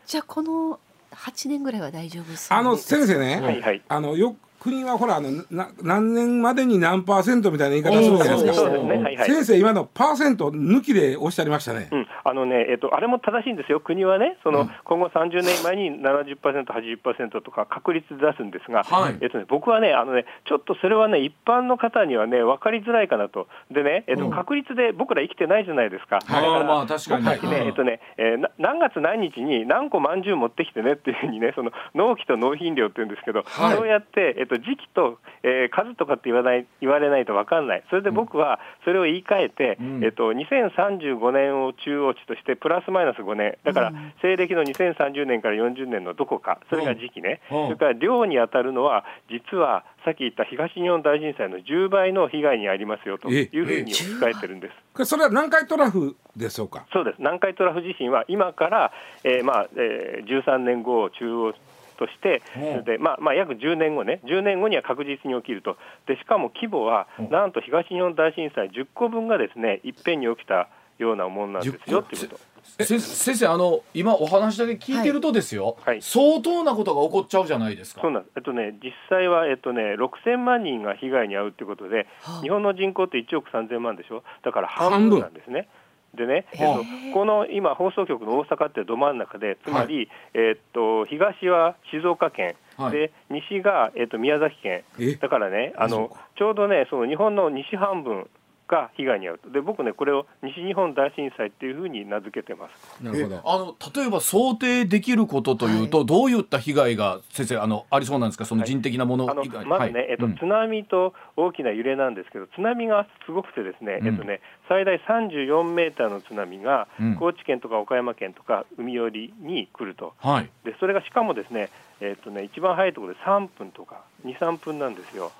じゃあこの8年ぐらいは大丈夫です。あの先生ね、はい、はい。あのよ国はほらあのな何年までに何パーセントみたいな言い方するじゃないですか。そうですね、はい、はい。先生今のパーセント抜きでおっしゃりましたね、うん、あのね、えっと、あれも正しいんですよ、国はね、その、今後30年前に70%、80%とか確率で出すんですが、はい。えっとね、僕はねあのね、ちょっとそれはね、一般の方にはね、分かりづらいかなと、でね、えっとうん。確率で僕ら生きてないじゃないですか。はい。だからまあ確かにね、はいえっとね、えーな何月何日に何個まんじゅう持ってきてねっていうふうにね、その納期と納品量っていうんですけど、はい。そうやって、えっと、時期と、えー数とかって言わない言われないと分かんない、それで僕はそれを言い換えて、うん。えっと、2035年を中央値として、プラスマイナス5年、だからうん。西暦の2030年から40年のどこか、それが時期ね、うん。それから量に当たるのは、実はさっき言った東日本大震災の10倍の被害にありますよとえ。いうふうに置き換えてるんです。それは南海トラフでしょうか？そうです。南海トラフ地震は今から、えーまあえー13年後を中央として、でまあまあ、約10年後ね、10年後には確実に起きると、でしかも規模は、う。んなんと東日本大震災10個分がですねいっぺんに起きたようなもんなんですよっていうこと。先生あの今お話だけ聞いてるとですよ、はい。相当なことが起こっちゃうじゃないですか。そうなんです、えっとね、実際は、えっとね、6000万人が被害に遭うということで、はあ。日本の人口って1億3000万でしょ、だから半分。なんですね。でね、えっはと、この今、放送局の大阪ってど真ん中で、つまり、えっと、東は静岡県、はい。で西が、えっと、宮崎県。え、だからね、あのちょうどね、その日本の西半分が被害に遭うと、で僕ね、これを西日本大震災っていうふうに名付けてます。なるほど。えあの例えば想定できることというと、どういった被害が先生あのありそうなんですか？その人的なものあの以外まずね、えっとうん。津波と大きな揺れなんですけど、津波がすごくてですね、うん。えっとね、最大34メーターの津波がうん。高知県とか岡山県とか海寄りに来ると、はい。でそれがしかもですね、えっとね、一番早いところで3分とか2、3分なんですよ。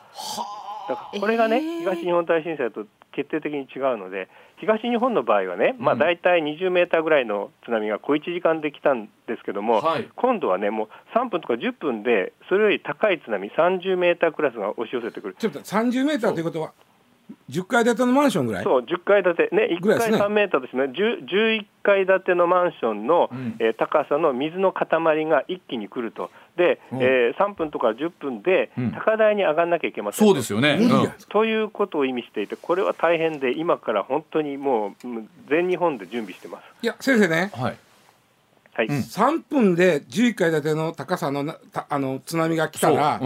だからこれがね、えー。東日本大震災と決定的に違うので、東日本の場合はね、まあ、大体20メーターぐらいの津波が小1時間できたんですけども、はい。今度はね、もう3分とか10分で、それより高い津波、30メータークラスが押し寄せてくる。ちょっと30メーターということは10階建てのマンションぐらい？そう、10階建て、ね、1階ぐらいですね。3メーターですね、10 11階建てのマンションの、うん。えー高さの水の塊が一気に来ると、で、うん。えー3分とか10分でうん。高台に上がんなきゃいけません。そうですよね。うん。ということを意味していて、これは大変で、今から本当にもう、うん全日本で準備してます。いや先生ね。はい。はい、うん。3分で11階建ての高さのなたあの津波が来たら、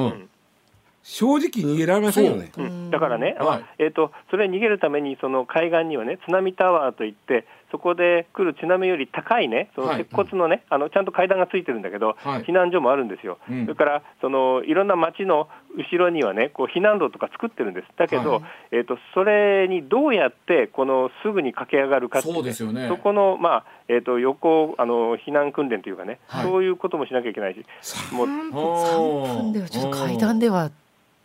正直逃げられませんよね。う。ん。だからね、はい。まあえー、とそれに逃げるためにその海岸にはね津波タワーといってそこで来る津波より高いねそのはい。鉄骨のね、あのちゃんと階段がついてるんだけど、はい。避難所もあるんですよ、うん。それからそのいろんな町の後ろにはねこう避難路とか作ってるんです。だけど、はい。えー、とそれにどうやってこのすぐに駆け上がるかっていそうですよね。そこの、まあえー、と横あの避難訓練というかね、はい。そういうこともしなきゃいけないし。もう3分ではちょっと階段では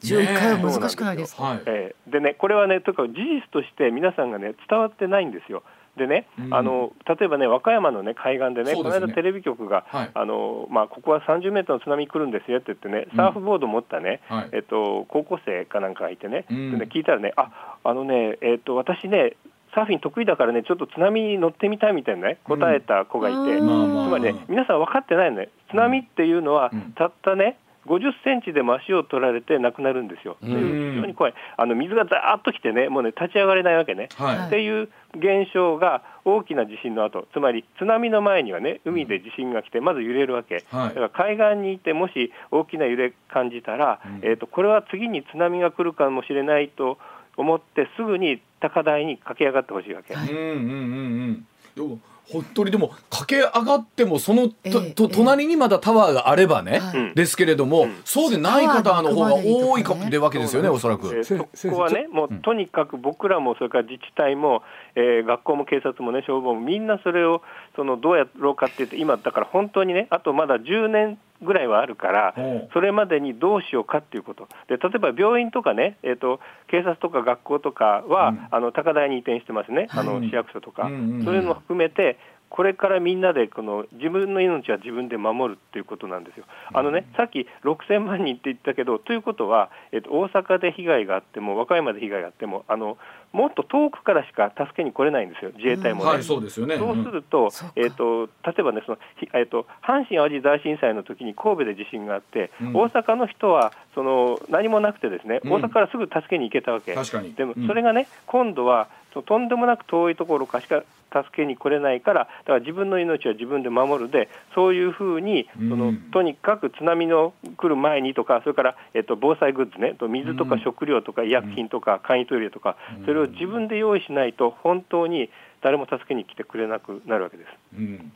11回は難しくないですか、はい。えー。でね、これはね、とにかく事実として皆さんがね、伝わってないんですよ。でね、うん。あの例えばね、和歌山の、ね、海岸でね、ですね。この間テレビ局が、はい。あのまあ、ここは30メートルの津波来るんですよって言ってね、サーフボード持ったね、はい。えっと、高校生かなんかがいてね、うん。でね聞いたらね、ああのね、えっと、私ね、サーフィン得意だからね、ちょっと津波に乗ってみたいみたいなね、答えた子がいて、うんつまりね、皆さん分かってないのね、津波っていうのは、うん。たったね、50センチでも足を取られて亡くなるんですよ、非常に怖い、あの水がざーっと来てね、もうね、立ち上がれないわけね。はい。っていう現象が大きな地震の後つまり津波の前にはね海で地震が来てまず揺れるわけ、はいだから海岸にいてもし大きな揺れ感じたら、うんえー、とこれは次に津波が来るかもしれないと思ってすぐに高台に駆け上がってほしいわけ。はいうんうんうんうん。でも本当にでも駆け上がってもそのと、ええとええ。隣にまだタワーがあればね、はい。うん。ですけれども、うん。そうでない方の方が多いかタワーに行くまでわけですよね、おそらく。そこはね、もうとにかく僕らも、それから自治体も、えー学校も警察もね、消防も、みんなそれをそのどうやろうかって言って、今、だから本当にね、あとまだ10年ぐらいはあるからそれまでにどうしようかっていうこと、で例えば病院とかね、えーと、警察とか学校とかは、うん。あの高台に移転してますね、あのはい市役所とか、うんうんうん。そういうのも含めて、これからみんなでこの自分の命は自分で守るっていうことなんですよ。あのね、さっき6000万人って言ったけど、ということは、えっと、大阪で被害があっても、和歌山で被害があっても、あのもっと遠くからしか助けに来れないんですよ、自衛隊もね。はい、そうですよね。そうするとそうか、えー、と例えばねその、ひえー、と阪神・淡路大震災の時に神戸で地震があって、うん。大阪の人はその何もなくて、ですね、うん。大阪からすぐ助けに行けたわけ、確かに。でもうん。それがね、今度はとんでもなく遠いところからしか助けに来れないから、だから自分の命は自分で守るで、そういうふうにその、うん。とにかく津波の来る前にとか、それから、えっと、防災グッズね、と水とうん。か食料とか医薬品とか簡易トイレとか、うん。それを自分で用意しないと、本当に誰も助けに来てくれなくなるわけです。うん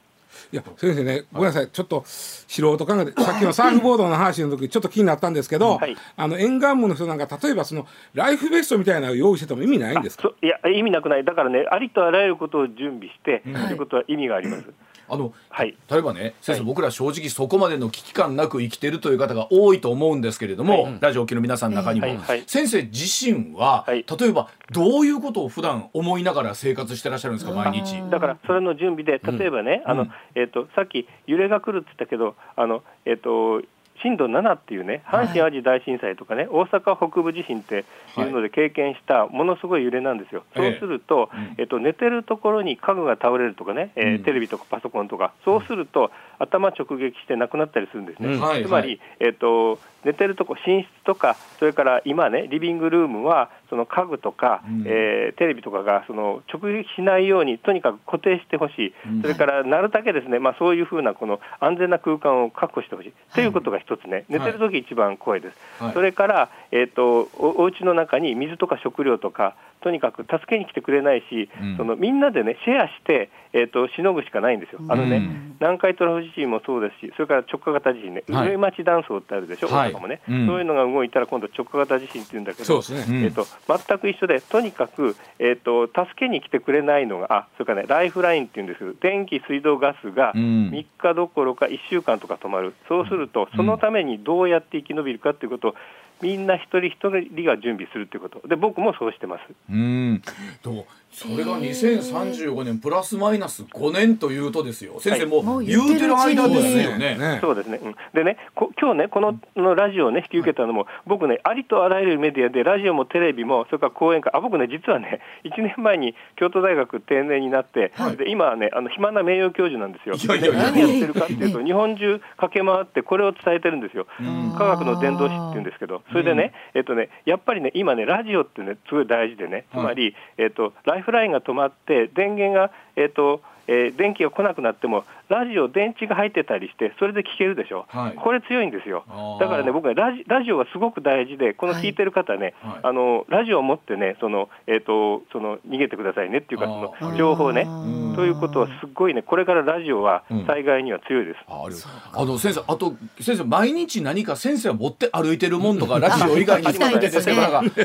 いや先生ねごめんなさいちょっと素人考えてさっきのサーフボードの話の時ちょっと気になったんですけど、はいあの沿岸部の人なんか例えばそのライフベストみたいなのを用意してても意味ないんですかそいや、意味なくない、だからね、ありとあらゆることを準備して、うんということは意味があります。あのはい。例えばね先生、はい僕ら正直そこまでの危機感なく生きてるという方が多いと思うんですけれども、はい。ラジオを聴きの皆さんの中にも、先生自身は、はい。例えばどういうことを普段思いながら生活してらっしゃるんですか毎日？うんだからそれの準備で、例えばね、あのうん。えー、とさっき揺れが来るって言ったけど、あのえー、と震度7っていうね、阪神・淡路大震災とかね、大阪北部地震っていうので経験したものすごい揺れなんですよ。ええ。そうすると、うん。えっと寝てるところに家具が倒れるとかね、えテレビとかパソコンとか、そうすると頭直撃して亡くなったりするんですね。つまり、えっと寝てるとこ寝室とかそれから今ねリビングルームはその家具とか、うん。えーテレビとかがその直撃しないようにとにかく固定してほしい、うん。それからなるだけですね、まあ、そういうふうなこの安全な空間を確保してほしい、ということが一つね。寝てる時一番怖いです、はい。それから、えっとおお家の中に水とか食料とかとにかく助けに来てくれないし、うん。そのみんなでねシェアして、えっとしのぐしかないんですよ。あのね、うん南海トラフ地震もそうですし、それから直下型地震ね、はい。上町断層ってあるでしょ、はい大阪もね、うん。そういうのが動いたら、今度、直下型地震っていうんだけど、ね、うん。えっと全く一緒で、とにかく、えっと助けに来てくれないのが、あそれからね、ライフラインっていうんです。けど、電気、水道、ガスがうん。3日どころか1週間とか止まる、そうすると、そのためにどうやって生き延びるかということを、みんな一人一人が準備するということ。で僕もそうしてます。うん。とそれが2035年プラスマイナス5年というとですよ。先生もう言うてる間ですよね。ね。そうですね、うん、でね、こ今日ね、こののラジオを、ね、引き受けたのも、僕ね、ありとあらゆるメディアで、ラジオもテレビも、それから講演会、あ僕ね、実はね、1年前に京都大学定年になって、で今はね、あの暇な名誉教授なんですよ。いやいやいや。で何やってるかっていうと、日本中駆け回って、これを伝えてるんですよ、科学の伝道師っていうんですけど、それでね、えっとね、やっぱりね、今ね、ラジオってね、すごい大事でね、つまり、えっと、ライフラインが止まって、電源が、えっと、えー電気が来なくなっても、ラジオ、電池が入ってたりして、それで聞けるでしょ、はい。これ強いんですよ。だからね、僕はラジラジオがすごく大事で、この聞いてる方ね、はい。あのラジオを持ってね、そのえー、とその逃げてくださいねっていうか、その情報ね。ん。ということは、すっごいね、これからラジオはうん。災害には強いです。あの先生あと先生毎日何か先生は持って歩いてるもんとか ラジオ以外に使ってですね。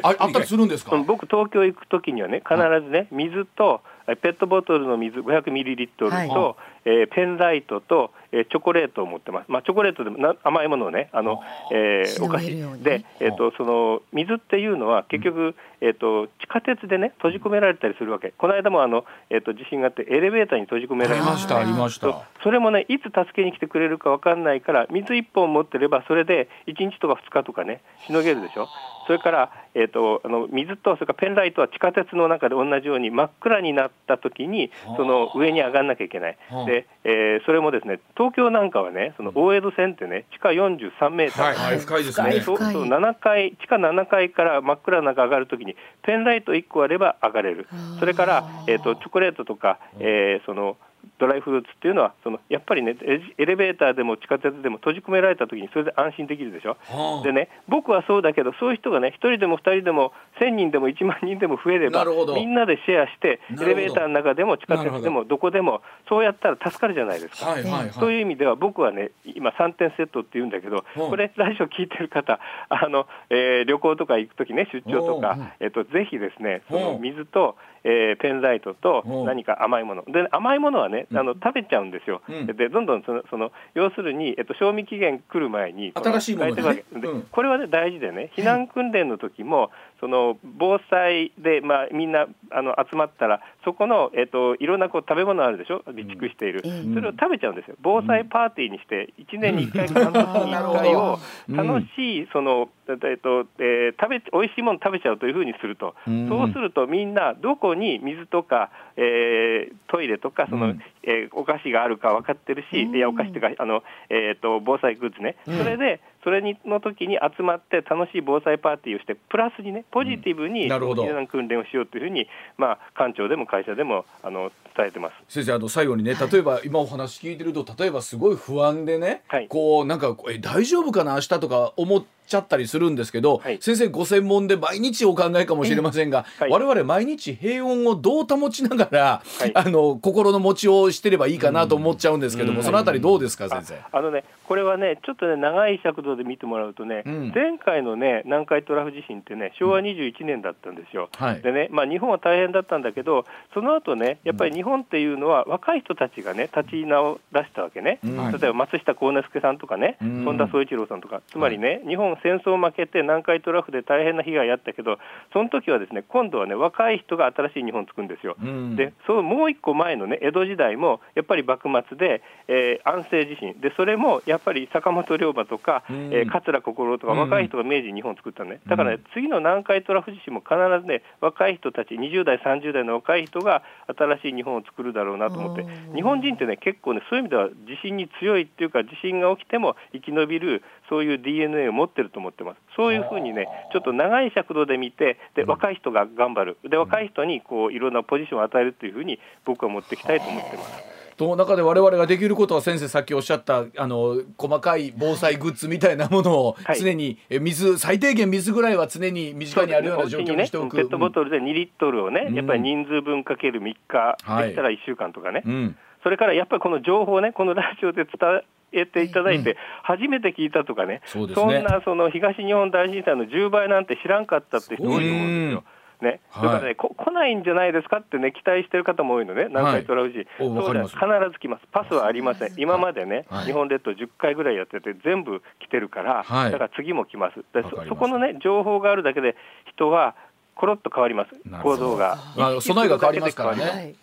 あったりするんですか？うん僕、東京行くときにはね、必ずね、水と、えペットボトルの水500ミリリットルと、はい。えーペンライトと、えーチョコレートを持ってます、まあ、チョコレートでもな甘いものをね、あのえーお菓子。で、えー、とその水っていうのは、結局、えー、と地下鉄でね、閉じ込められたりするわけ、この間もあの、えー、と地震があって、エレベーターに閉じ込められまし。た。たありました。それもね、いつ助けに来てくれるか分かんないから、水1本持ってれば、それで1日とか2日とかね、しのげるでしょ。それから、えー、とあの水とそれからペンライトは地下鉄の中で同じように真っ暗になった時にその上に上がんなきゃいけない、はあ。でえーそれもですね東京なんかはねその大江戸線ってね地下43メーター、はいはい深いですね。そうそう7階地下7階から真っ暗な中上がるときにペンライト1個あれば上がれる。それから、えー、とチョコレートとか、えーそのドライフルーツっていうのはそのやっぱりねエエレベーターでも地下鉄でも閉じ込められたときにそれで安心できるでしょ？はあ。でね、僕はそうだけど、そういう人がね、1人でも2人でも、1000人でも1万人でも増えればみんなでシェアして、エレベーターの中でも地下鉄でもど。こでも、そうやったら助かるじゃないですか。はいはいはい。そういう意味では、僕はね、今、3点セットって言うんだけど、う。んこれ、ラジオ聞いてる方、あのえー旅行とか行くときね、出張とうんか、えっとぜひですね、そのうん水と、えーペンライトとう。ん何か甘いもの、で甘いものはね、あの食べちゃうんですよ、うん。でどんどんそのその要するに、えっと、賞味期限来る前に、新しいものね。これはね、大事でね、避難訓練の時も、その防災で、まあ、みんなあの集まったら、そこの、えっと、いろんなこう食べ物あるでしょ、備蓄している、うん。それを食べちゃうんですよ、防災パーティーにして、1年に1回か半年に1回を、うん楽しい、その、えっとえー食べ美味しいもの食べちゃうというふうにすると、うん。そうするとみんな、どこに水とか、えートイレとか、そのうん。えーお菓子があるか分かってるし、いやお菓子というかあの、えー、と防災グッズね、それで、それにの時に集まって楽しい防災パーティーをして、プラスにね、ポジティブに避難訓練をしようというふうに、まあ、官庁でも会社でもあの伝えてます。先生あの最後にね例えば今お話聞いてると例えばすごい不安でね、はい。こうなんかえ大丈夫かな明日とか思っちゃったりするんですけど、はい。先生ご専門で毎日お考えかもしれませんが、はい。我々毎日平穏をどう保ちながら、はい。あの心の持ちをしてればいいかなと思っちゃうんですけども、そのあたりどうですか先生？あのね、これはね、ちょっとね、長い尺度で見てもらうとね、うん。前回のね、南海トラフ地震ってね、昭和21年だったんですよ。はい。でね、まあ、日本は大変だったんだけど、その後ね、やっぱり日本っていうのは、若い人たちがね、立ち直らしたわけね、うん。例えば松下幸之助さんとかね、うん。本田宗一郎さんとか、つまりね、日本、戦争負けて、南海トラフで大変な被害あったけど、その時はですね、今度はね、若い人が新しい日本を作るんですよ。うん。でそのもう一個前のね江戸時代もやっぱり幕末で、えー安政地震でそれもやっぱり坂本龍馬とか、うん。えー桂小五郎とかうん。若い人が明治に日本を作ったのね、だから、ね、次の南海トラフ地震も必ずね若い人たち20代30代の若い人が新しい日本を作るだろうなと思ってうん。日本人ってね結構ねそういう意味では地震に強いっていうか地震が起きても生き延びるそういう DNA を持ってると思ってます。そういうふうにねちょっと長い尺度で見てで若い人が頑張る。で若い人にこういろんなポジションを与えるというふうに僕は持っていきたいと思ってます。と中で我々ができることは先生さっきおっしゃったあの細かい防災グッズみたいなものをはい。常に、え水最低限水ぐらいは常に身近にあるような状況にしておく。ペットボトルで2リットルをね、うん。やっぱり人数分かける3日、はいできたら1週間とかね、うん。それからやっぱりこの情報をね、このラジオで伝えていただいて、初めて聞いたとかね、そんなその東日本大震災の10倍なんて知らんかったって人多いと思うんですよ。ね、はい。だからねこ、来ないんじゃないですかってね、期待してる方も多いのね、南海トラフ地。震、そう必ず来ます、パスはありません、今までね、はい。日本列島10回ぐらいやってて、全部来てるから、はい。だから次も来ます、でそそこのね、情報があるだけで、人はコロッと変わります。構造が。まあ備えが変わりますからね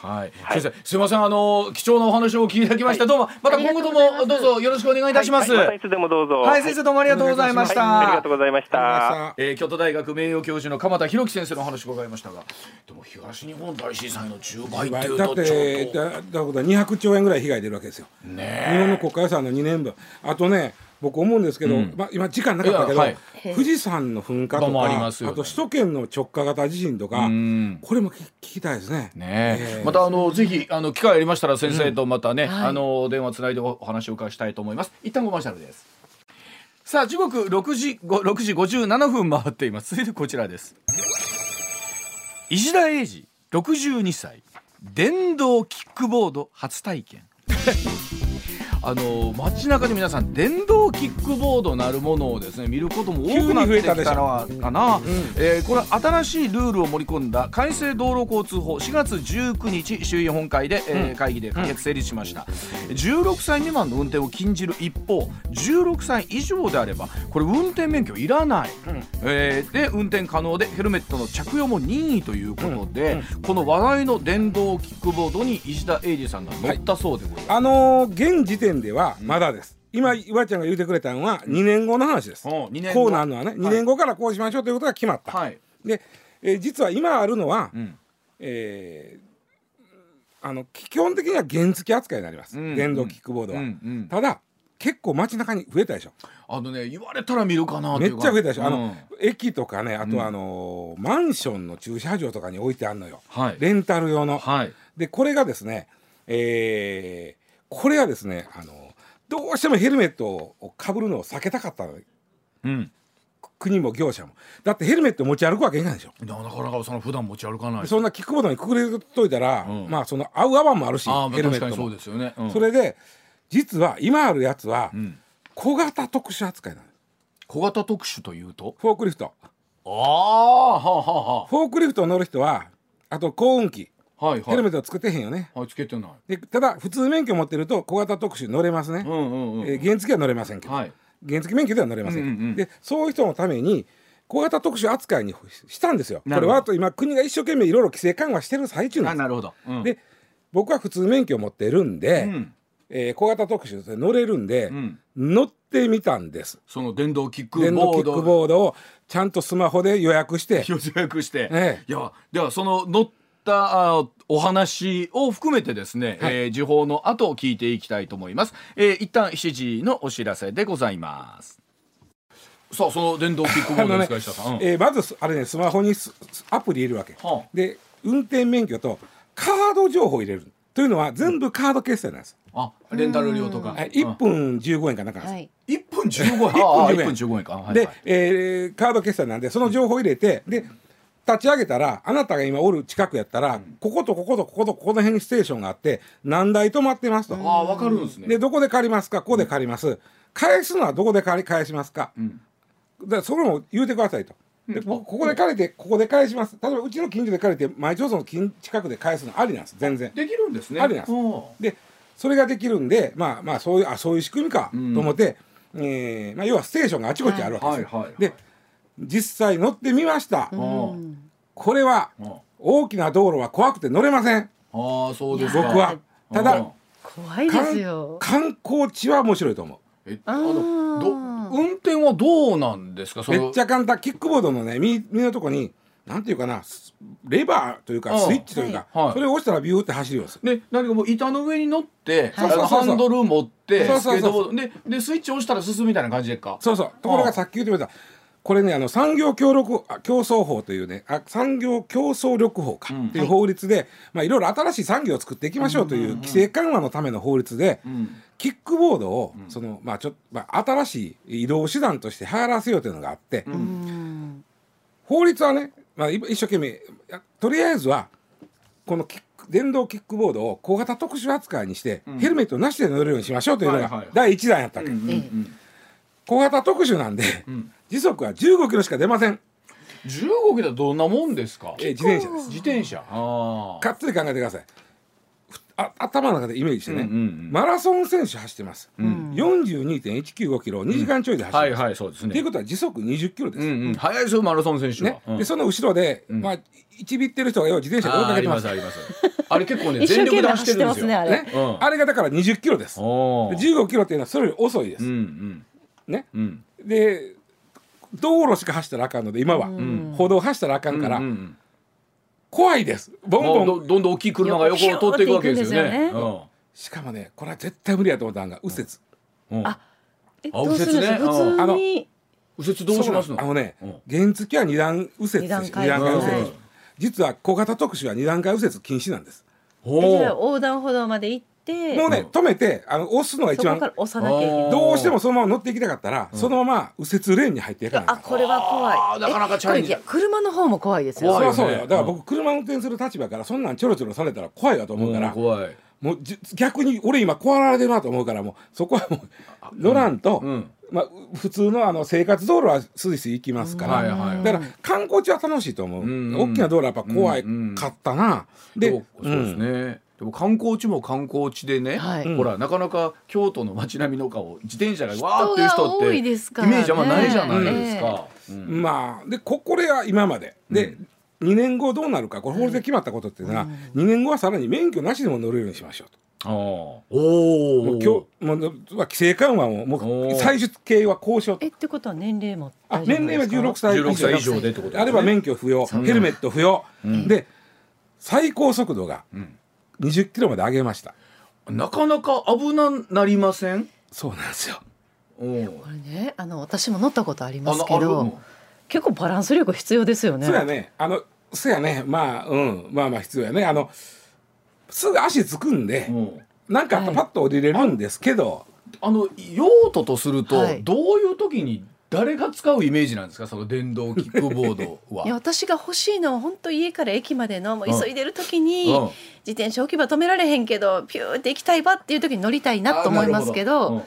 はいはい、はい先生すみませんあの貴重なお話をお聞きいただきまして、どうもまた今後ともどうぞよろしくお願いいたします。はいはいまたいつでもどうぞ。先生どうもありがとうございました。はいありがとうございました。さえー、京都大学名誉教授の鎌田博樹先生のお話を伺いましたがでも東日本大震災の10倍っていうだっとちょてっとだだから200兆円ぐらい被害出るわけですよ。ね日本の国家予算の2年分あとね僕思うんですけど、うん。まあ、今時間なかったけど、富士山の噴火とどうもありかあ,、ますよね。と首都圏の直下型地震とかうん。これも聞聞きたいですね。ねえ。えまたあのぜひあの機会ありましたら先生とまたね、はい。あの電話つないでお話を伺いしたいと思います。一旦コマーシャルです。さあ時刻6時ご6時57分回っています。続いてこちらです。石田英二62歳。電動キックボード初体験あの街中で皆さん電動キックボードなるものをですね見ることも多くなってきたのはかな、えーこれ新しいルールを盛り込んだ改正道路交通法4月19日衆議院本会で、えー会議で可決成立しました、16歳未満の運転を禁じる一方16歳以上であればこれ運転免許いらない、えーで運転可能でヘルメットの着用も任意ということで、この話題の電動キックボードに石田英二さんが乗ったそうでございます、あのー現時点ではまだです。今岩ちゃんが言ってくれたのは2年後の話です。こうなるのはね2年後からこうしましょうということが決まった。はい、で、えー実は今あるのは、うん。えーあの基本的には原付扱いになります、うん。電動キックボードは、うん。うん。ただ結構街中に増えたでしょ。あのね言われたら見るかなめっちゃ増えたでしょ、あうん。の駅とかねあとはあのーマンションの駐車場とかに置いてあるのよ、はい。レンタル用の、はい。でこれがですねえーこれはですねあのどうしてもヘルメットをかぶるのを避けたかったの。うん。国も業者も。だってヘルメット持ち歩くわけいかないでしょ。なかなかその普段持ち歩かない。そんなキックボードにくくれといたら、うん。まあその合う合わんもあるしヘルメットも。確かにそうですよね、うん。それで実は今あるやつはうん。小型特殊扱いなの。小型特殊というと？フォークリフト。ああはあはフォークリフト乗る人はあと幸運機。あはいはい。ヘルメットをつけてへんよね。はいつけてない。でただ普通免許持ってると小型特殊乗れますね、うんうんうん、えー原付は乗れませんけど、はい。原付免許では乗れません,、うんうんうん。でそういう人のために小型特殊扱いにしたんですよ。こなるほど。れはあと今国が一生懸命いろいろ規制緩和してる最中なんです。あなるほど、うん、で僕は普通免許を持ってるんで、うん。えー小型特殊で乗れるんで、うん。乗ってみたんです。その電動キック電動キックボードボードをちゃんとスマホで予約して。予約して、ええ。いやではその乗ったあお話を含めてですね、はい。えー時報の後聞いていきたいと思います、えー、一旦7時のお知らせでございます。さあその電動キックボードですか、石田さん、うん。えーまずあれねスマホにスアプリ入れるわけ、はあ。で運転免許とカード情報を入れる。というのは全部カード決済なんです、あレンタル料とか、はい、1分15円かなんかなんです、はい。1分15円？分ああ15 1円分15円か、はいで、はい。えーカード決済なんでその情報を入れてで立ち上げたらあなたが今おる近くやったら、こことこことこことこの辺にステーションがあって何台止まってますと、ああ分かるんですね。でどこで借りますか？ここで借ります、返すのはどこで借り返しますか、ん。だそれも言うてくださいと。でこここで借りてここで返します。例えばうちの近所で借りて毎町村の近近くで返すのありなんです。全然。できるんですね。ありなんです。おでそれができるんでまあまあそういうあそういう仕組みかとん思って、えーまあ、要はステーションがあちこちあるわけですよ、はいはいはい。で実際乗ってみました、おこれはお大きな道路は怖くて乗れません。ああそうですか。僕は。ただ怖いですよ。観光地は面白いと思う。えああのー。ど運転はどうなんですか？めっちゃ簡単キックボードのね右右のとこになんていうかなスレバーというかうん。スイッチというか、はい。はい。それを押したらビューって走るようです。で何かもう板の上に乗って、はい。ハンドル持ってそうそうそうスケートボードででスイッチ押したら進むみたいな感じでっか？そうそう。ところがさっき言ってくれたこれねあの産業協力あ競争法というねあ産業競争力法か、うん。っていう法律で、まあ、いろいろ新しい産業を作っていきましょうという規制緩和のための法律で、うんキックボードを、そのまあちょまあ、新しい移動手段として流行らせようというのがあって、うん。法律はね、まあ、い一生懸命やとりあえずはこのキック電動キックボードを小型特殊扱いにして、ヘルメットなしで乗れるようにしましょうというのはいはいはい。が第一弾やったわけ、うんうんうん。小型特殊なんで、ん時速は15キロしか出ません。15キロどんなもんですか？えー自転車です。自転車。あかっつり考えてください。ふあ頭の中でイメージしてね、うんうんうんマラソン選手走ってます、ん。42.195キロを2時間ちょいで走あはいってます、はいそうですね。っていうことは時速20キロです、うんうん。速いですよマラソン選手は。ね。うん。でその後ろで、まあ一ビってる人がよう自転車で追いかけてまますすあります。あれ結構ね 全力で走走っててますねるんですよあれ、ね。うん。あれがだから20キロです。でおー。15キロっていうのはそれより遅いです、うんうん。ね。うん。で道路しか走ったらあかんので今は、ん。歩道走ったらあかんから、うんうん怖いです。ボンボンどどんどん大きい車が横を通っていくわけですよね。横しかもねこれは絶対無理やと思ったのが右折、うん。うんあ右折ね。普通に。右折どうしますの？あのね、うん。原付は二段右折二段階。二段階右折、はい実は小型特殊は二段階右折禁止なんです。横断歩道まで行って。もうね、止めてあの押すのが一番。そこから押さなきゃいけない。どうしてもそのまま乗っていきたかったら、そのまま右折レーンに入っていかないあこれは怖い。なかなかチャレンジ車の方も怖いですよ。そうそうよだから僕車運転する立場からそんなんちょろちょろされたら怖いわと思うから、うん怖い。もうじ逆に俺今怖がられてるなと思うからもうそこはもう乗らんと、うん。まあ、普通のあの生活道路はスイスイ行きますから、はいはいだから観光地は楽しいと思う、ん大きな道路はやっぱ怖かったな、でそうそうですね、でも観光地も観光地でね、はい。ほらなかなか京都の街並みの顔自転車がわーっていう人って人が多いですからね。イメージあんまないじゃないですか。うん。まあでここれは今まで。で、2年後どうなるか。これ法律で決まったことっていうのは、2年後はさらに免許なしでも乗れるようにしましょうと。あーおもおう今日もう規制緩和ももう最終形は交渉と。えってことは年齢もあ年齢は16ですか歳16歳以上でってことね。あれば免許不要、ヘルメット不要、で最高速度が20キロまで上げました、なかなか危ななりません？そうなんですよ。う。んこれねあの私も乗ったことありあますけど結構バランス力必要ですよね。そうやね。あのそうやね。まあうん。まあまあ必要やね。あのすぐ足つくんで、う。んなんかあったらパッと降りれるんですけど、あの用途とすると、はい。どういう時に誰が使うイメージなんですか？その電動キックボードは。いや私が欲しいのは本当家から駅までのもう急いでる時に、うん自転車置き場止められへんけどピューって行きたいわっていう時に乗りたいなと思いますけどうん。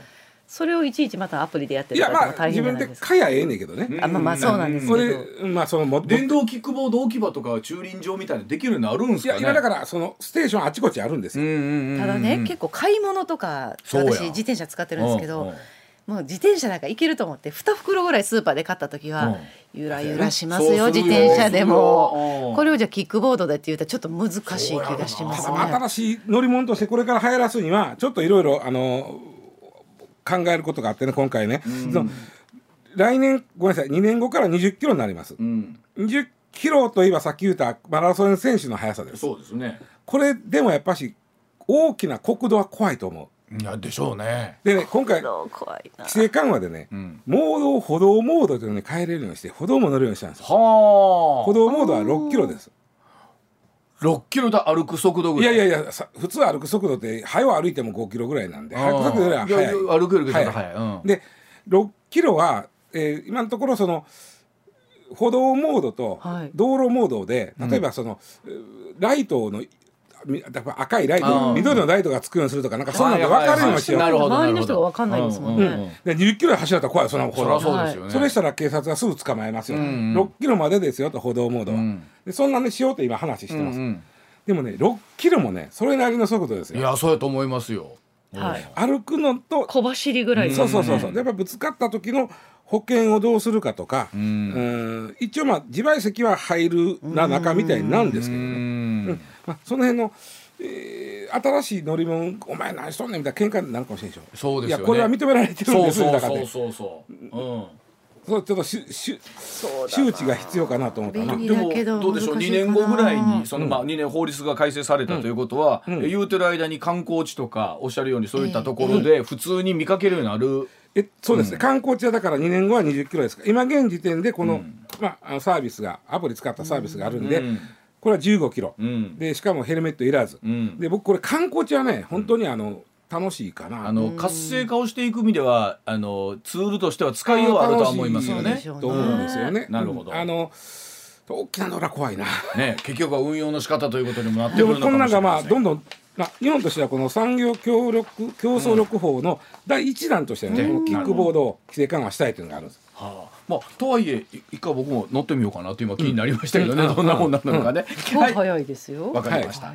それをいちいちまたアプリでやっていやるから大まあ自分変じゃないですか。で買やええねんけどね、あまあまあそうなんですそけど。れまあそのも電動キックボード置き場とか駐輪場みたいなのできるのあるんですかね。いや今だからそのステーションあちこちあるんですよ、ただね結構買い物とか私自転車使ってるんですけど、うんうんもう自転車なんか行けると思って2袋ぐらいスーパーで買った時は、うん。ゆらゆらしますよ自転車でも。うん。これをじゃあキックボードでって言うとちょっと難しい気がしますね。新しい乗り物としてこれから流行らすにはちょっといろいろあの考えることがあってね今回ね、その来年ごめんなさい2年後から20キロになります、うん。20キロといえばさっき言ったマラソン選手の速さです。そうですね。これでもやっぱし大きな国土は怖いと思いやでしょうね。うでね今回規制緩和でね、ん。モードを歩道モードというのに変えれるようにして歩道も乗るようにしたんですよ。は歩道モードは6キロです。六キロで歩く速度ぐいらい。やいやいやさ普通歩く速度って早う歩いても5キロぐらいなんで歩く速度よりは速い。歩くよりは速早い。うん。で6キロは、えー今のところその歩道モードとはい。道路モードで、例えばその、えーライトの赤いライうトん緑のライトがつくようにするとかなんかそんなので分かるようにしよう、周りの人が分かんないですもんね。で20キロで走られたら怖いそんなそりゃそうですよね。それしたら警察はすぐ捕まえますよ、うんうん。6キロまでですよと歩道モードは、うん。でそんなにしようと今話してます、うんうん。でもね6キロもねそれなりの速度ですよ。いやそうやと思いますよ。はい。歩くのと小走りぐらいですそうそうそうそう。やっぱぶつかった時の保険をどうするかとか、ん。うん。一応まあ自賠責は入るな中みたいなんですけどうね、ん。まあ、その辺の、えー新しい乗り物お前何しとんねんみたいな喧嘩になるかもしれんでしょ。そうですよね。いやこれは認められてるんですそうそうそうそうそう。うん。そうちょっとししそうだ周知が必要かなと思ったな便利でもだけどどうでしょう？2難しいかな。年後ぐらいにそのまあ2年法律が改正されたということは、え言うてる間に観光地とかおっしゃるようにそういったところで普通に見かけるようになる、えそうですね、観光地はだから2年後は20キロですか。ら今現時点でこの,、まあ、あのサービスがアプリ使ったサービスがあるんで、うんこれは15キロ、んでしかもヘルメットいらず、んで僕これ観光地はね本当にあの楽しいかなあの活性化をしていく意味ではあのツールとしては使いようはあるとは思いますよね。と思うんですよね。なるほどあの大きなのは怖いな。ね結局は運用の仕方ということにもなってでくるのかもしれもこんなんがまません。あどんどんまあ、日本としてはこの産業協力競争力法の第一弾としてね、このキックボードを規制緩和したいというのがあるんです。はあ、まあとはいえい一回僕も乗ってみようかなと今気になりましたけどね、どんなもんなのかね。今日早いですよ。わかりました。